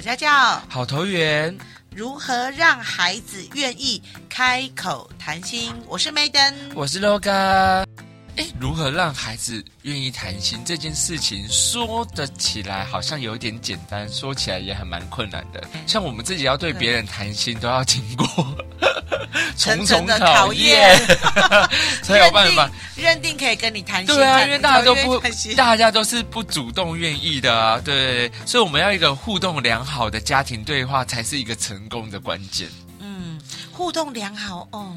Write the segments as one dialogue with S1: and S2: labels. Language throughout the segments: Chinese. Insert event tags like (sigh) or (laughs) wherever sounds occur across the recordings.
S1: 好家教，
S2: 好投缘，
S1: 如何让孩子愿意开口谈心？我是 Maiden，
S2: 我是 Loga。哎，如何让孩子愿意谈心这件事情，说得起来好像有点简单，说起来也还蛮困难的。像我们自己要对别人谈心，都要经过重重的考验，(laughs) 才有办法
S1: 认定可以跟你谈心。
S2: 对啊，因为大家都不，大家都是不主动愿意的啊。对，所以我们要一个互动良好的家庭对话，才是一个成功的关键。
S1: 嗯，互动良好哦。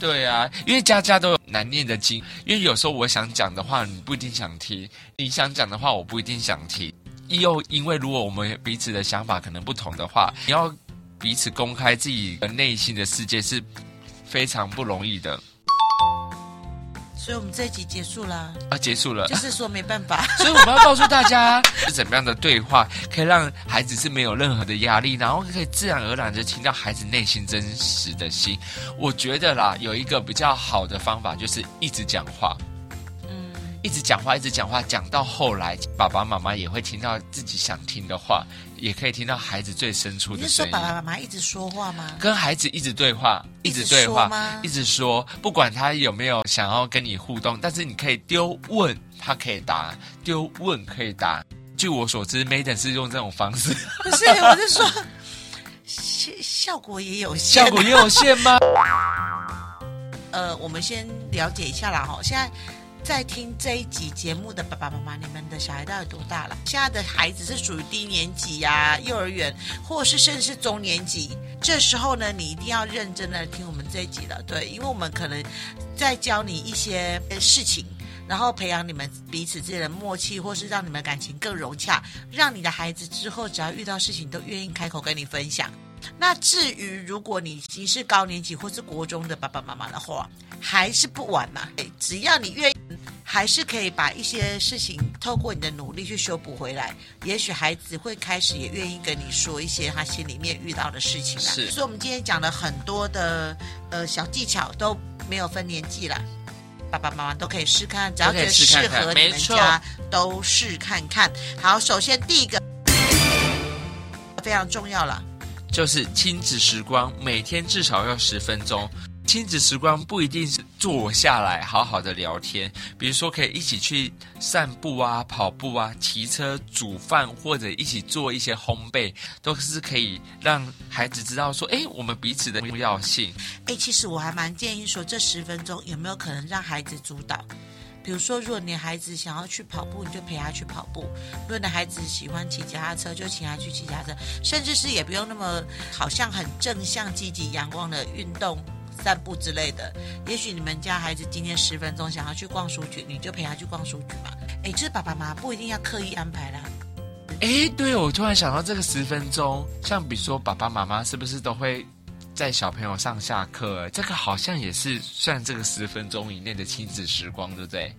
S2: 对啊，因为家家都有难念的经。因为有时候我想讲的话，你不一定想听；你想讲的话，我不一定想听。又因为如果我们彼此的想法可能不同的话，你要彼此公开自己的内心的世界是非常不容易的。
S1: 所以我们这一集结束了
S2: 啊，结束了，
S1: 就是说没办法。(laughs)
S2: 所以我们要告诉大家是怎么样的对话，可以让孩子是没有任何的压力，然后可以自然而然的听到孩子内心真实的心。我觉得啦，有一个比较好的方法就是一直讲话，嗯，一直讲话，一直讲话，讲到后来，爸爸妈妈也会听到自己想听的话。也可以听到孩子最深处的声音。你是说
S1: 爸爸妈妈一直说话吗？
S2: 跟孩子一直对话，一直对话，一直说，不管他有没有想要跟你互动，但是你可以丢问，他可以答；丢问可以答。据我所知，Maiden 是用这种方式。
S1: 不是，我是说，效效果也有限。
S2: 效果也有限吗？(laughs)
S1: 呃，我们先了解一下啦，哈，现在。在听这一集节目的爸爸妈妈，你们的小孩到底多大了？现在的孩子是属于低年级呀、幼儿园，或者是甚至是中年级。这时候呢，你一定要认真的听我们这一集了，对，因为我们可能在教你一些事情，然后培养你们彼此之间的默契，或是让你们感情更融洽，让你的孩子之后只要遇到事情都愿意开口跟你分享。那至于如果你已经是高年级或是国中的爸爸妈妈的话，还是不晚嘛。只要你愿意，还是可以把一些事情透过你的努力去修补回来。也许孩子会开始也愿意跟你说一些他心里面遇到的事情啦。是，所以我们今天讲了很多的呃小技巧，都没有分年纪啦，爸爸妈妈都可以试看，只要觉得适合你们家都试看看。好，首先第一个非常重要了。
S2: 就是亲子时光，每天至少要十分钟。亲子时光不一定是坐下来好好的聊天，比如说可以一起去散步啊、跑步啊、骑车、煮饭，或者一起做一些烘焙，都是可以让孩子知道说，哎，我们彼此的重要性。
S1: 哎，其实我还蛮建议说，这十分钟有没有可能让孩子主导？比如说，如果你孩子想要去跑步，你就陪他去跑步；如果你的孩子喜欢骑脚踏车，就请他去骑脚踏车。甚至是也不用那么好像很正向、积极、阳光的运动、散步之类的。也许你们家孩子今天十分钟想要去逛书局，你就陪他去逛书局嘛。哎，这爸爸妈妈不一定要刻意安排啦。
S2: 哎，对，我突然想到这个十分钟，像比如说爸爸妈妈是不是都会？在小朋友上下课，这个好像也是算这个十分钟以内的亲子时光，对不对？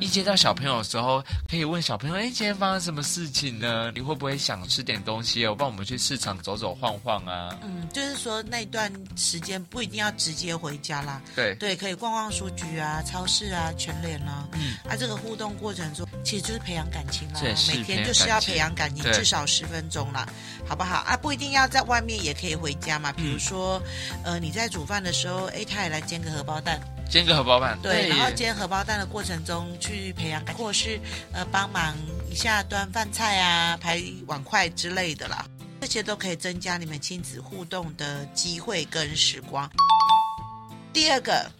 S2: 一接到小朋友的时候，可以问小朋友：“哎，今天发生什么事情呢？你会不会想吃点东西？我帮我们去市场走走晃晃啊。”
S1: 嗯，就是说那段时间不一定要直接回家啦。
S2: 对
S1: 对，可以逛逛书局啊、超市啊、全联啊。嗯。啊，这个互动过程中，其实就是培养感情啦。
S2: 对，
S1: 每天就是要培养感情，至少十分钟啦，好不好？啊，不一定要在外面，也可以回家嘛。比如说，嗯、呃，你在煮饭的时候，哎，他也来煎个荷包蛋。
S2: 煎个荷包蛋，
S1: 对，然后煎荷包蛋的过程中去培养感，或是呃帮忙一下端饭菜啊、排碗筷之类的啦，这些都可以增加你们亲子互动的机会跟时光。第二个，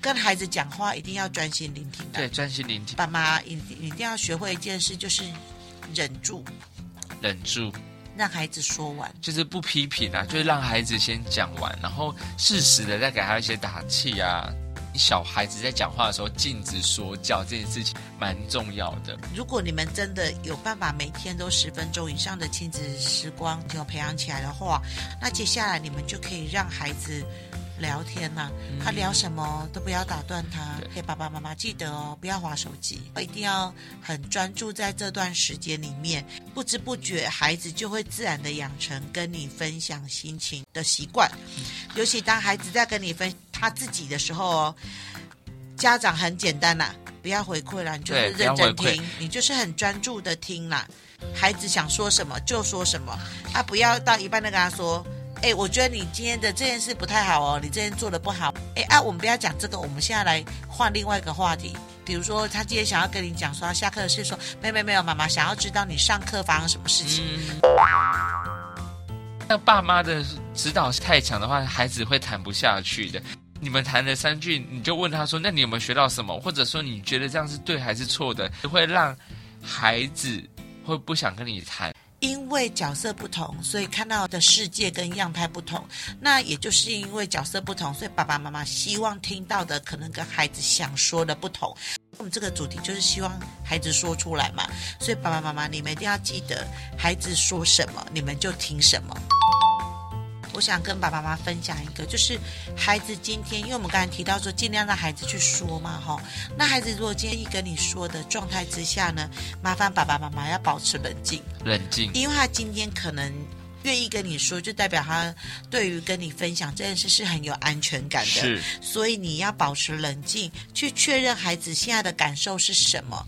S1: 跟孩子讲话一定要专心聆听，
S2: 对，专心聆听。
S1: 爸妈一一定要学会一件事，就是忍住，
S2: 忍住。
S1: 让孩子说完，
S2: 就是不批评啊，就是让孩子先讲完，然后适时的再给他一些打气啊。小孩子在讲话的时候禁止说教，这件事情蛮重要的。
S1: 如果你们真的有办法每天都十分钟以上的亲子时光就培养起来的话，那接下来你们就可以让孩子。聊天呐、啊，他聊什么都不要打断他。给爸爸妈妈记得哦，不要划手机，一定要很专注在这段时间里面。不知不觉，孩子就会自然的养成跟你分享心情的习惯。尤其当孩子在跟你分他自己的时候哦，家长很简单啦，不要回馈啦，你就是认真听，你就是很专注的听啦。孩子想说什么就说什么，啊，不要到一半再跟他说，哎，我觉得你今天的这件事不太好哦，你这件做的不好，哎啊，我们不要讲这个，我们现在来换另外一个话题，比如说他今天想要跟你讲说他下课的事，说没有没有没有，妈妈想要知道你上课发生什么事情。
S2: 那、爸妈的指导太强的话，孩子会谈不下去的。你们谈了三句，你就问他说：“那你有没有学到什么？或者说你觉得这样是对还是错的？”会让孩子会不想跟你谈。
S1: 因为角色不同，所以看到的世界跟样态不同。那也就是因为角色不同，所以爸爸妈妈希望听到的可能跟孩子想说的不同。我们这个主题就是希望孩子说出来嘛，所以爸爸妈妈你们一定要记得，孩子说什么，你们就听什么。我想跟爸爸妈妈分享一个，就是孩子今天，因为我们刚才提到说，尽量让孩子去说嘛，哈。那孩子如果今天一跟你说的状态之下呢，麻烦爸爸妈妈要保持冷静，
S2: 冷静，
S1: 因为他今天可能愿意跟你说，就代表他对于跟你分享这件事是很有安全感的，
S2: 是。
S1: 所以你要保持冷静，去确认孩子现在的感受是什么，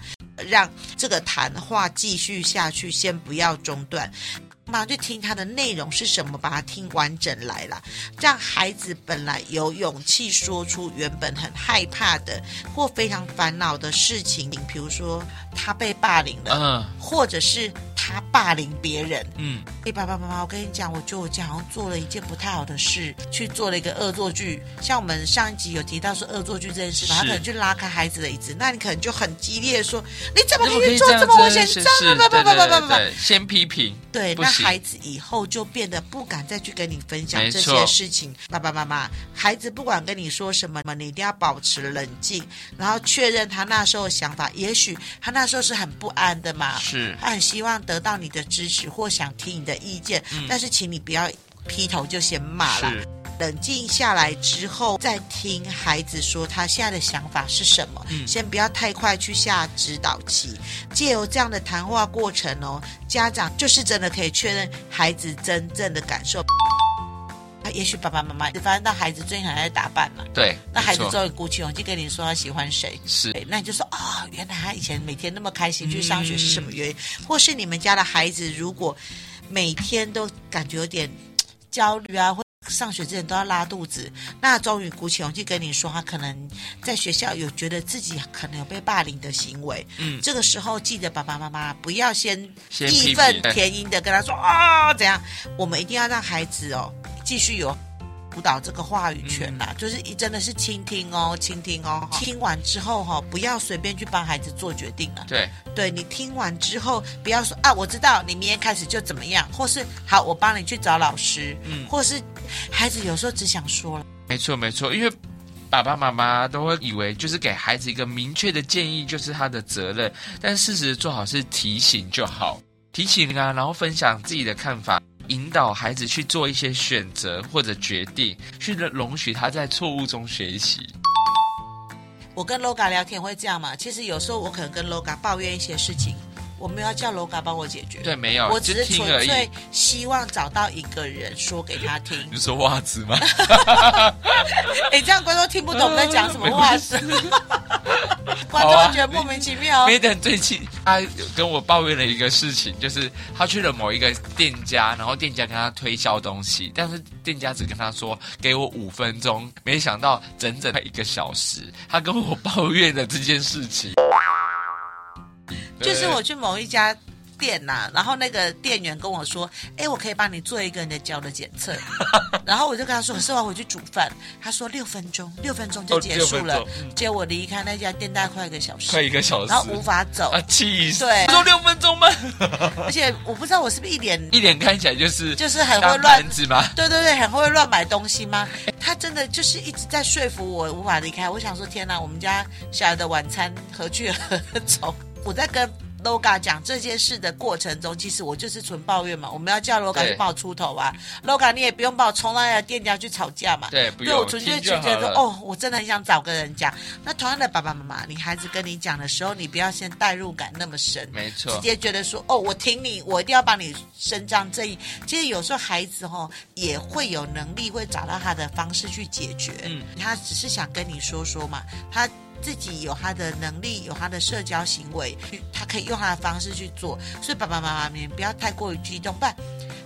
S1: 让这个谈话继续下去，先不要中断。马上去听他的内容是什么，把它听完整来了，让孩子本来有勇气说出原本很害怕的或非常烦恼的事情，比如说他被霸凌了，嗯，或者是他霸凌别人，嗯，哎，爸爸妈妈，我跟你讲，我觉得我家好像做了一件不太好的事，去做了一个恶作剧。像我们上一集有提到说恶作剧这件事嘛，他可能就拉开孩子的椅子，那你可能就很激烈的说，你怎么可以做这么危险？
S2: 是，对对对对，先批评，
S1: 对，那。孩子以后就变得不敢再去跟你分享这些事情。爸爸妈妈，孩子不管跟你说什么，你一定要保持冷静，然后确认他那时候的想法。也许他那时候是很不安的嘛，
S2: 是，
S1: 他很希望得到你的支持或想听你的意见。嗯，但是请你不要劈头就先骂了。冷静下来之后，再听孩子说他现在的想法是什么。嗯，先不要太快去下指导棋。借由这样的谈话过程哦，家长就是真的可以确认孩子真正的感受。啊，也许爸爸妈妈发现到孩子最近还在打扮嘛，
S2: 对，
S1: 那孩子终于鼓起勇气跟你说他喜欢谁，
S2: 是，
S1: 那你就说啊，哦，原来他以前每天那么开心去上学是什么原因？嗯，或是你们家的孩子如果每天都感觉有点焦虑啊，或上学之前都要拉肚子，那终于鼓起勇气跟你说，他可能在学校有觉得自己可能有被霸凌的行为。嗯，这个时候记得爸爸妈妈不要先义愤填膺的跟他说啊，怎样？我们一定要让孩子哦继续有。辅导这个话语权啦，嗯、就是一真的是倾听哦，倾听哦。听完之后哈，不要随便去帮孩子做决定了。
S2: 对，
S1: 对你听完之后，不要说啊，我知道你明天开始就怎么样，或是好，我帮你去找老师。嗯，或是孩子有时候只想说了。
S2: 没错，没错，因为爸爸妈妈都会以为就是给孩子一个明确的建议就是他的责任，但事实做好是提醒就好，提醒啊，然后分享自己的看法。引导孩子去做一些选择或者决定，去容许他在错误中学习。
S1: 我跟 Loga 聊天会这样嘛？其实有时候我可能跟 Loga 抱怨一些事情。我没有要叫 Loga 帮我解决，
S2: 对，没有，
S1: 我只是纯粹希望找到一个人说给他听。(laughs)
S2: 你说袜子吗？(laughs)
S1: 哎，这样观众听不懂我在讲什么 (laughs) 袜子，(laughs) 观众觉得莫名其妙。
S2: 没等最近，他跟我抱怨了一个事情，就是他去了某一个店家，然后店家跟他推销东西，但是店家只跟他说给我五分钟，没想到整整一个小时，他跟我抱怨了这件事情。
S1: 就是我去某一家店呐、啊，然后那个店员跟我说：“哎，我可以帮你做一个你的脚的检测。(laughs) ”然后我就跟他说：“可是我要回去煮饭。”他说：“六分钟，六分钟就结束了。哦”结果我离开那家店大概快一个小时，
S2: 快一个小时，
S1: 然后无法走
S2: 啊，气死！
S1: 对，
S2: 说六分钟吗？(laughs)
S1: 而且我不知道我是不是一脸
S2: 一脸看起来就是
S1: 就是很会乱子吗？对对对，很会乱买东西吗？他真的就是一直在说服我无法离开。我想说，天哪，我们家小孩的晚餐何去何从？我在跟 Loga 讲这件事的过程中，其实我就是纯抱怨嘛。我们要叫 Loga 去帮我出头啊，Loga 你也不用帮我冲到那个店家去吵架嘛。
S2: 对，不用。对，
S1: 我纯粹觉得说，哦，我真的很想找个人讲。那同样的，爸爸妈妈，你孩子跟你讲的时候，你不要先代入感那么深，
S2: 没错，
S1: 直接觉得说，哦，我挺你，我一定要帮你伸张正义。其实有时候孩子哈、哦、也会有能力，会找到他的方式去解决。嗯，他只是想跟你说说嘛，他。自己有他的能力，有他的社交行为，他可以用他的方式去做。所以爸爸妈妈们不要太过于激动，不然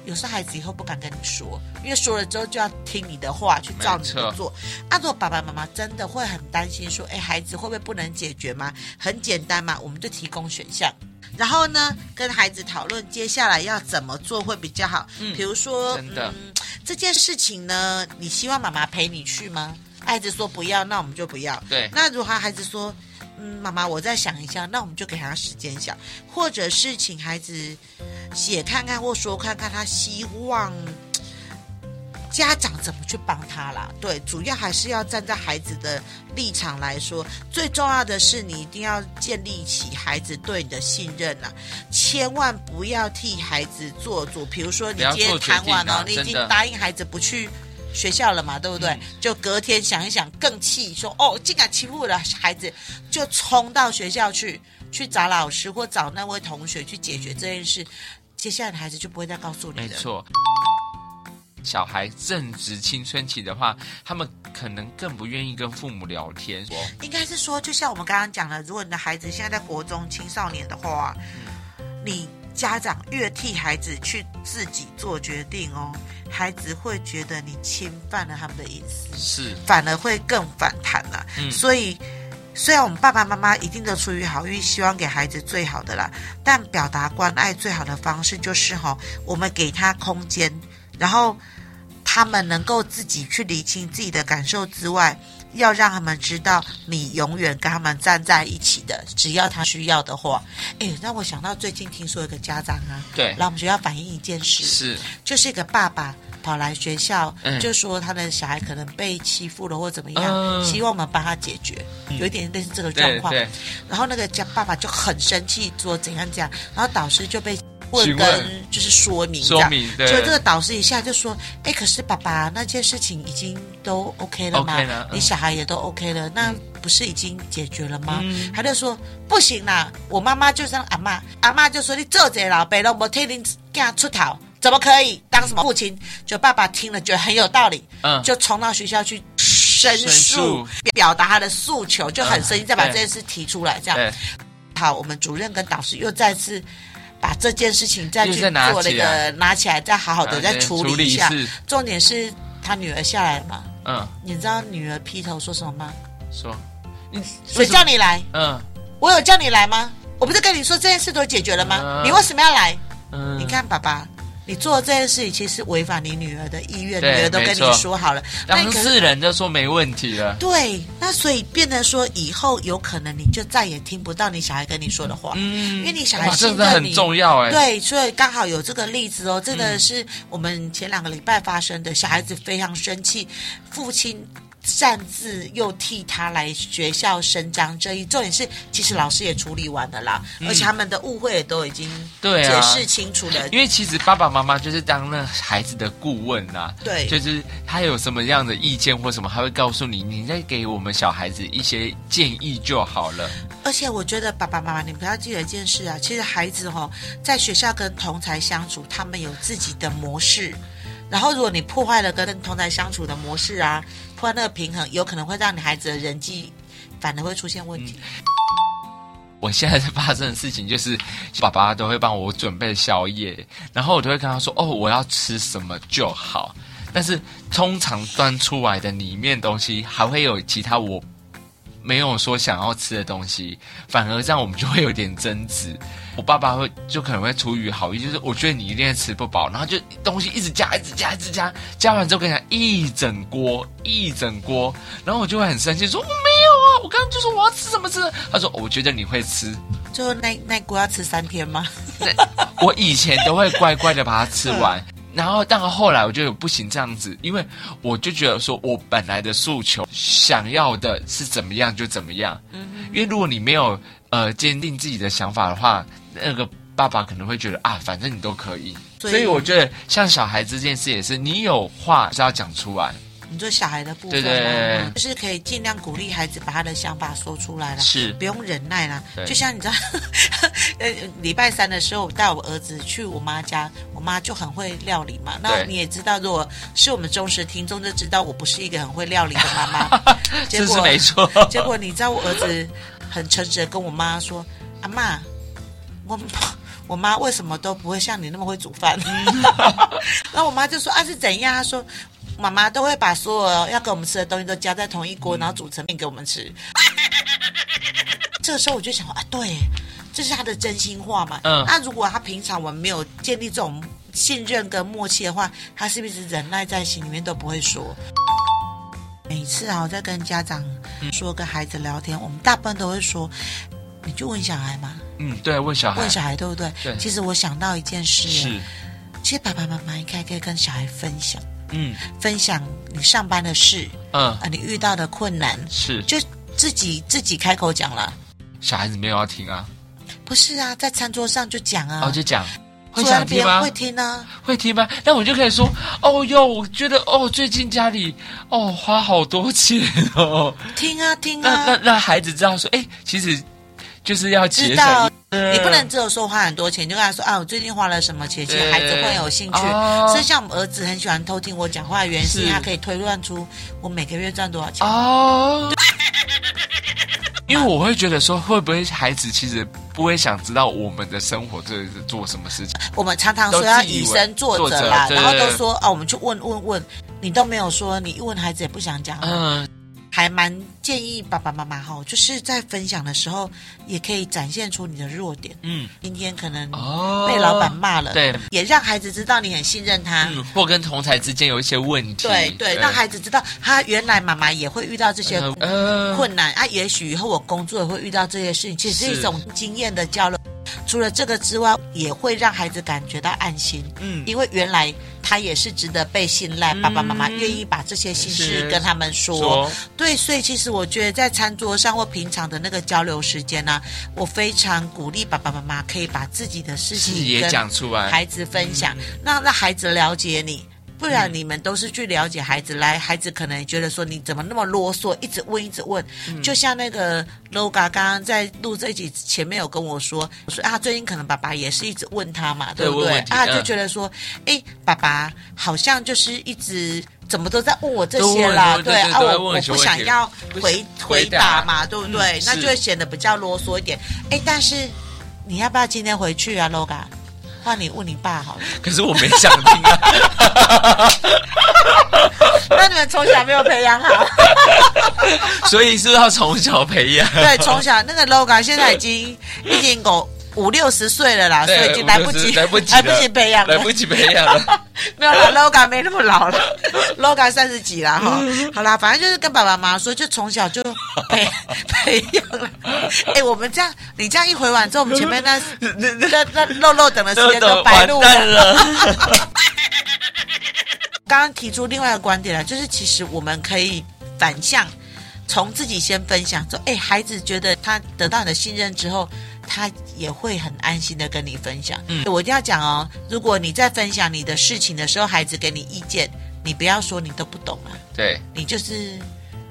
S1: 有时候孩子以后不敢跟你说，因为说了之后就要听你的话去照你的做。啊，如果爸爸妈妈真的会很担心说，哎，孩子会不会不能解决吗？很简单嘛，我们就提供选项。然后呢，跟孩子讨论接下来要怎么做会比较好。嗯，比如说，
S2: 真的，
S1: 嗯，这件事情呢，你希望妈妈陪你去吗？孩子说不要，那我们就不要。
S2: 对。
S1: 那如果孩子说，嗯，妈妈，我再想一下，那我们就给他时间想，或者是请孩子写看看或说看看他希望。家长怎么去帮他啦？对，主要还是要站在孩子的立场来说，最重要的是你一定要建立起孩子对你的信任呐，千万不要替孩子做主。比如说你今天谈完了，啊，你已经答应孩子不去学校了嘛，对不对？嗯、就隔天想一想更气，说哦，竟敢欺负我的孩子，就冲到学校去，去找老师或找那位同学去解决这件事。接下来的孩子就不会再告诉你了。
S2: 没错。小孩正值青春期的话，他们可能更不愿意跟父母聊天。
S1: 应该是说，就像我们刚刚讲的，如果你的孩子现在在国中青少年的话，嗯、你家长越替孩子去自己做决定哦，孩子会觉得你侵犯了他们的隐私，
S2: 是
S1: 反而会更反弹了、啊。嗯、所以，虽然我们爸爸妈妈一定都出于好意，希望给孩子最好的啦，但表达关爱最好的方式就是哈、哦，我们给他空间，然后。他们能够自己去理清自己的感受之外，要让他们知道你永远跟他们站在一起的，只要他需要的话。哎，让我想到最近听说一个家长啊，
S2: 对，
S1: 来我们学校反映一件事，
S2: 是，
S1: 就是一个爸爸跑来学校，
S2: 嗯、
S1: 就说他的小孩可能被欺负了或怎么样，嗯、希望我们帮他解决，有一点类似这个状况。
S2: 对，
S1: 然后那个家爸爸就很生气，说怎样怎样，然后导师就被。问跟就是说明，
S2: 说明，对。
S1: 所以这个导师一下就说：“哎，可是爸爸那件事情已经都 OK 了吗你小孩也都 OK 了，那不是已经解决了吗？”嗯、他就说：“不行啦，我妈妈就像阿妈，阿妈就说你做这老辈了，我替你给他出头，怎么可以当什么父亲？”就爸爸听了觉得很有道理，嗯，就冲到学校去申诉，申诉表达他的诉求，就很生气，嗯、再把这件事提出来，这样。好，我们主任跟导师又再次。把这件事情再去做那个拿起来，再好好的再处理一下。重点是他女儿下来了嘛？嗯，你知道女儿劈头说什么吗？
S2: 说，
S1: 谁叫你来？
S2: 嗯，
S1: 我有叫你来吗？我不是跟你说这件事都解决了吗？你为什么要来？嗯，你看爸爸。你做这件事情其实违反你女儿的意愿，对女儿都跟你说好了，
S2: 当事人就说没问题了。
S1: 对，那所以变得说以后有可能你就再也听不到你小孩跟你说的话，嗯，因为你小孩信任你，
S2: 很重要哎。
S1: 对，所以刚好有这个例子哦，这个是我们前两个礼拜发生的，小孩子非常生气，父亲。擅自又替他来学校伸张正义，重点是其实老师也处理完了啦，嗯、而且他们的误会也都已经解释清楚了。
S2: 啊、因为其实爸爸妈妈就是当那孩子的顾问呐、啊，
S1: 对，
S2: 就是他有什么样的意见或什么，他会告诉你，你再给我们小孩子一些建议就好了。
S1: 而且我觉得爸爸妈妈，你们不要记得一件事啊，其实孩子哈、哦、在学校跟同才相处，他们有自己的模式。然后，如果你破坏了跟同侪相处的模式啊，破坏那个平衡，有可能会让你孩子的人际反而会出现问
S2: 题。我现在发生的事情就是，爸爸都会帮我准备宵夜，然后我都会跟他说：“哦，我要吃什么就好。”但是通常端出来的里面东西还会有其他我没有说想要吃的东西，反而这样我们就会有点争执。(laughs) 我爸爸会就可能会出于好意，就是我觉得你一定吃不饱，然后就东西一直加，一直加，一直加，加完之后跟你讲一整锅，一整锅，然后我就会很生气，说我没有啊，我刚刚就说我要吃什么吃。他说我觉得你会吃，
S1: 就那那锅要吃三天吗？(laughs) (laughs)
S2: 我以前都会乖乖的把它吃完，然后但后来我觉得不行这样子，因为我就觉得说我本来的诉求想要的是怎么样就怎么样，嗯，因为如果你没有呃坚定自己的想法的话。那个爸爸可能会觉得啊，反正你都可以，所以，所以我觉得像小孩这件事也是，你有话是要讲出来，
S1: 你做小孩的部分，
S2: 对对对，
S1: 就是可以尽量鼓励孩子把他的想法说出来了，
S2: 是
S1: 不用忍耐了。就像你知道，(laughs) 呃，礼拜三的时候带我儿子去我妈家，我妈就很会料理嘛。那你也知道，如果是我们忠实听众就知道，我不是一个很会料理的妈妈。(laughs) 结果
S2: 没错。(laughs)
S1: 结果你知道，我儿子很诚实的跟我妈说：“阿妈，我。”我妈为什么都不会像你那么会煮饭？然后我妈就说啊，是怎样？她说妈妈都会把所有要给我们吃的东西都加在同一锅，然后煮成面给我们吃。(laughs) 这个时候我就想说啊，对，这是他的真心话嘛。嗯。那如果他平常我们没有建立这种信任跟默契的话，他是不是忍耐在心里面都不会说？每次啊，我在跟家长说跟孩子聊天，我们大部分都会说，你就问小孩嘛。
S2: 嗯，对，问小孩，
S1: 问小孩对不对？
S2: 对。
S1: 其实我想到一件事，
S2: 是，
S1: 其实爸爸妈妈应该可以跟小孩分享，
S2: 嗯，
S1: 分享你上班的事，
S2: 嗯
S1: 啊，你遇到的困难，
S2: 是，
S1: 就自己自己开口讲了。
S2: 小孩子没有要听啊？
S1: 不是啊，在餐桌上就讲啊，
S2: 哦，就讲，会
S1: 想
S2: 听吗？
S1: 会听啊，
S2: 会听吗？那我就可以说，哦哟，我觉得哦，最近家里哦花好多钱哦，
S1: 听啊听啊，
S2: 那那让孩子知道说，哎，其实。就是要
S1: 知道，你不能只有说花很多钱，就跟他说啊，我最近花了什么钱，其实孩子会有兴趣。哦、所以像我们儿子很喜欢偷听我讲话的原因，是他可以推断出我每个月赚多少钱。
S2: 哦，(laughs) 因为我会觉得说，会不会孩子其实不会想知道我们的生活这是做什么事情？
S1: 我们常常说要以身作则啦，然后都说啊，我们去问问问，你都没有说，你一问孩子也不想讲。嗯。还蛮建议爸爸妈妈哈，就是在分享的时候，也可以展现出你的弱点。嗯，今天可能被老板骂了，对，也让孩子知道你很信任他，
S2: 或跟同侪之间有一些问题。
S1: 对对，让孩子知道他原来妈妈也会遇到这些困难啊，也许以后我工作也会遇到这些事情，其实是一种经验的交流。除了这个之外，也会让孩子感觉到安心。嗯，因为原来他也是值得被信赖，爸爸妈妈愿意把这些心事跟他们说。说对，所以其实我觉得在餐桌上或平常的那个交流时间呢、啊，我非常鼓励爸爸妈妈可以把自己的事情也讲出来，孩子分享，让让孩子了解你。不然你们都是去了解孩子，来孩子可能觉得说，你怎么那么啰嗦，一直问一直问，嗯、就像那个 Loga 刚刚在录这一集前面有跟我说，我说啊，最近可能爸爸也是一直问他嘛，对不对？啊，就觉得说，哎，爸爸好像就是一直怎么都在问我这些啦，对啊，我我不想要回回答嘛，对不对？那就会显得比较啰嗦一点。哎，但是你要不要今天回去啊，Loga？换你问你爸好了，
S2: 可是我没想听啊。(laughs)
S1: 那你们从小没有培养好，(laughs)
S2: 所以是要从小培养。
S1: 对，从小那个 logo 现在已经已经够。五六十岁了啦，所以已经来不及，来不及，来不及培养，
S2: 来不及培养了。(laughs)
S1: 没有啦，(laughs) Loga 没那么老了，(laughs) Loga 三十几了哈。好啦，反正就是跟爸爸妈妈说，就从小就培培养了。哎，我们这样，你这样一回完之后，我们前面那那那肉肉等的时间都白录了。刚刚提出另外一个观点了，就是其实我们可以反向，从自己先分享，说，哎，孩子觉得他得到你的信任之后。他也会很安心的跟你分享。嗯，我一定要讲哦，如果你在分享你的事情的时候，孩子给你意见，你不要说你都不懂啊。
S2: 对，
S1: 你就是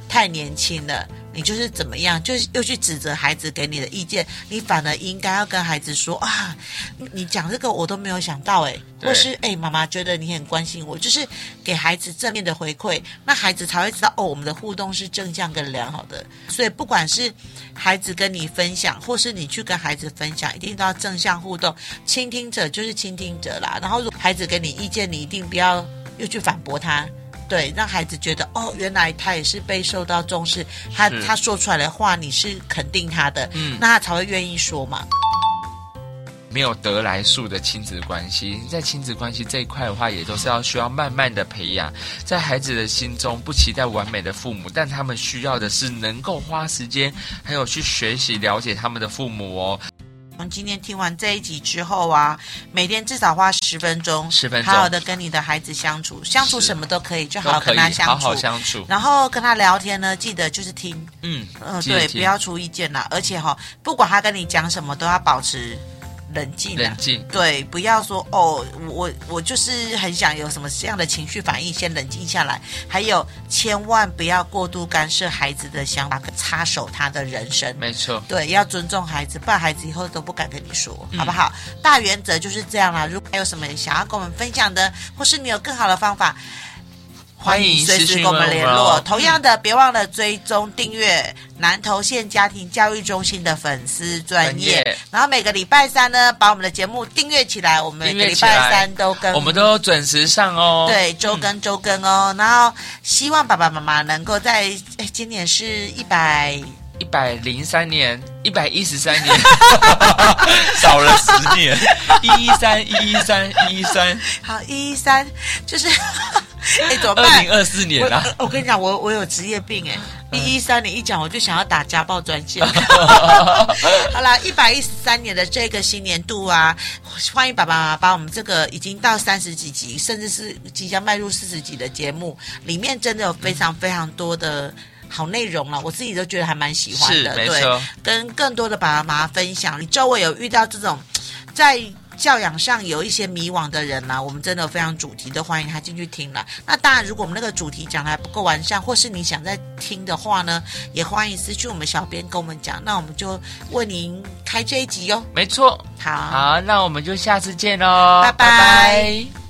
S1: 太年轻了。你就是怎么样，就是又去指责孩子给你的意见，你反而应该要跟孩子说啊，你讲这个我都没有想到诶，或是诶，妈妈觉得你很关心我，就是给孩子正面的回馈，那孩子才会知道哦，我们的互动是正向跟良好的。所以不管是孩子跟你分享，或是你去跟孩子分享，一定都要正向互动，倾听者就是倾听者啦。然后如果孩子给你意见，你一定不要又去反驳他。对，让孩子觉得哦，原来他也是被受到重视，他他说出来的话你是肯定他的，嗯，那他才会愿意说嘛。
S2: 没有得来速的亲子关系，在亲子关系这一块的话，也都是要需要慢慢的培养。在孩子的心中，不期待完美的父母，但他们需要的是能够花时间，还有去学习了解他们的父母哦。
S1: 从今天听完这一集之后啊，每天至少花十分钟，
S2: 十分钟，
S1: 好好的跟你的孩子相处，相处什么都可以，就好好跟他相处，
S2: 好好相处。
S1: 然后跟他聊天呢，记得就是听，嗯嗯、呃，对，不要出意见啦。而且哈、哦，不管他跟你讲什么，都要保持冷静，
S2: 冷静，
S1: 对，不要说哦，我我就是很想有什么这样的情绪反应，先冷静下来。还有，千万不要过度干涉孩子的想法，插手他的人生。
S2: 没错，
S1: 对，要尊重孩子，不然孩子以后都不敢跟你说，嗯、好不好？大原则就是这样啦。如果还有什么想要跟我们分享的，或是你有更好的方法，欢迎随时跟我们联络。同样的，别忘了追踪订阅南投县家庭教育中心的粉丝专业。然后每个礼拜三呢，把我们的节目订阅起来。我们每个礼拜三都跟，
S2: 我们都准时上哦。
S1: 对，周更周更哦。然后希望爸爸妈妈能够在诶今年是一百
S2: 一百零三年，一百一十三年，(laughs) 少了十年。一一三一一三一一三，
S1: 好一一三就是。(laughs) 哎，怎么办？
S2: 二零二四年啊，
S1: 我跟你讲，我我有职业病哎。一一三年一讲，我就想要打家暴专线。(laughs) 好啦，一百一十三年的这个新年度啊，欢迎爸爸妈妈把我们这个已经到三十几集，甚至是即将迈入四十集的节目，里面真的有非常非常多的好内容了，我自己都觉得还蛮喜欢的。对，跟更多的爸爸妈妈分享，你周围有遇到这种 (tsk) 在。教养上有一些迷惘的人呢、啊，我们真的非常主题都欢迎他进去听了。那当然，如果我们那个主题讲的还不够完善，或是你想再听的话呢，也欢迎私讯我们小编跟我们讲，那我们就为您开这一集哟。
S2: 没错，
S1: 好，
S2: 好，那我们就下次见喽，
S1: 拜拜。拜拜。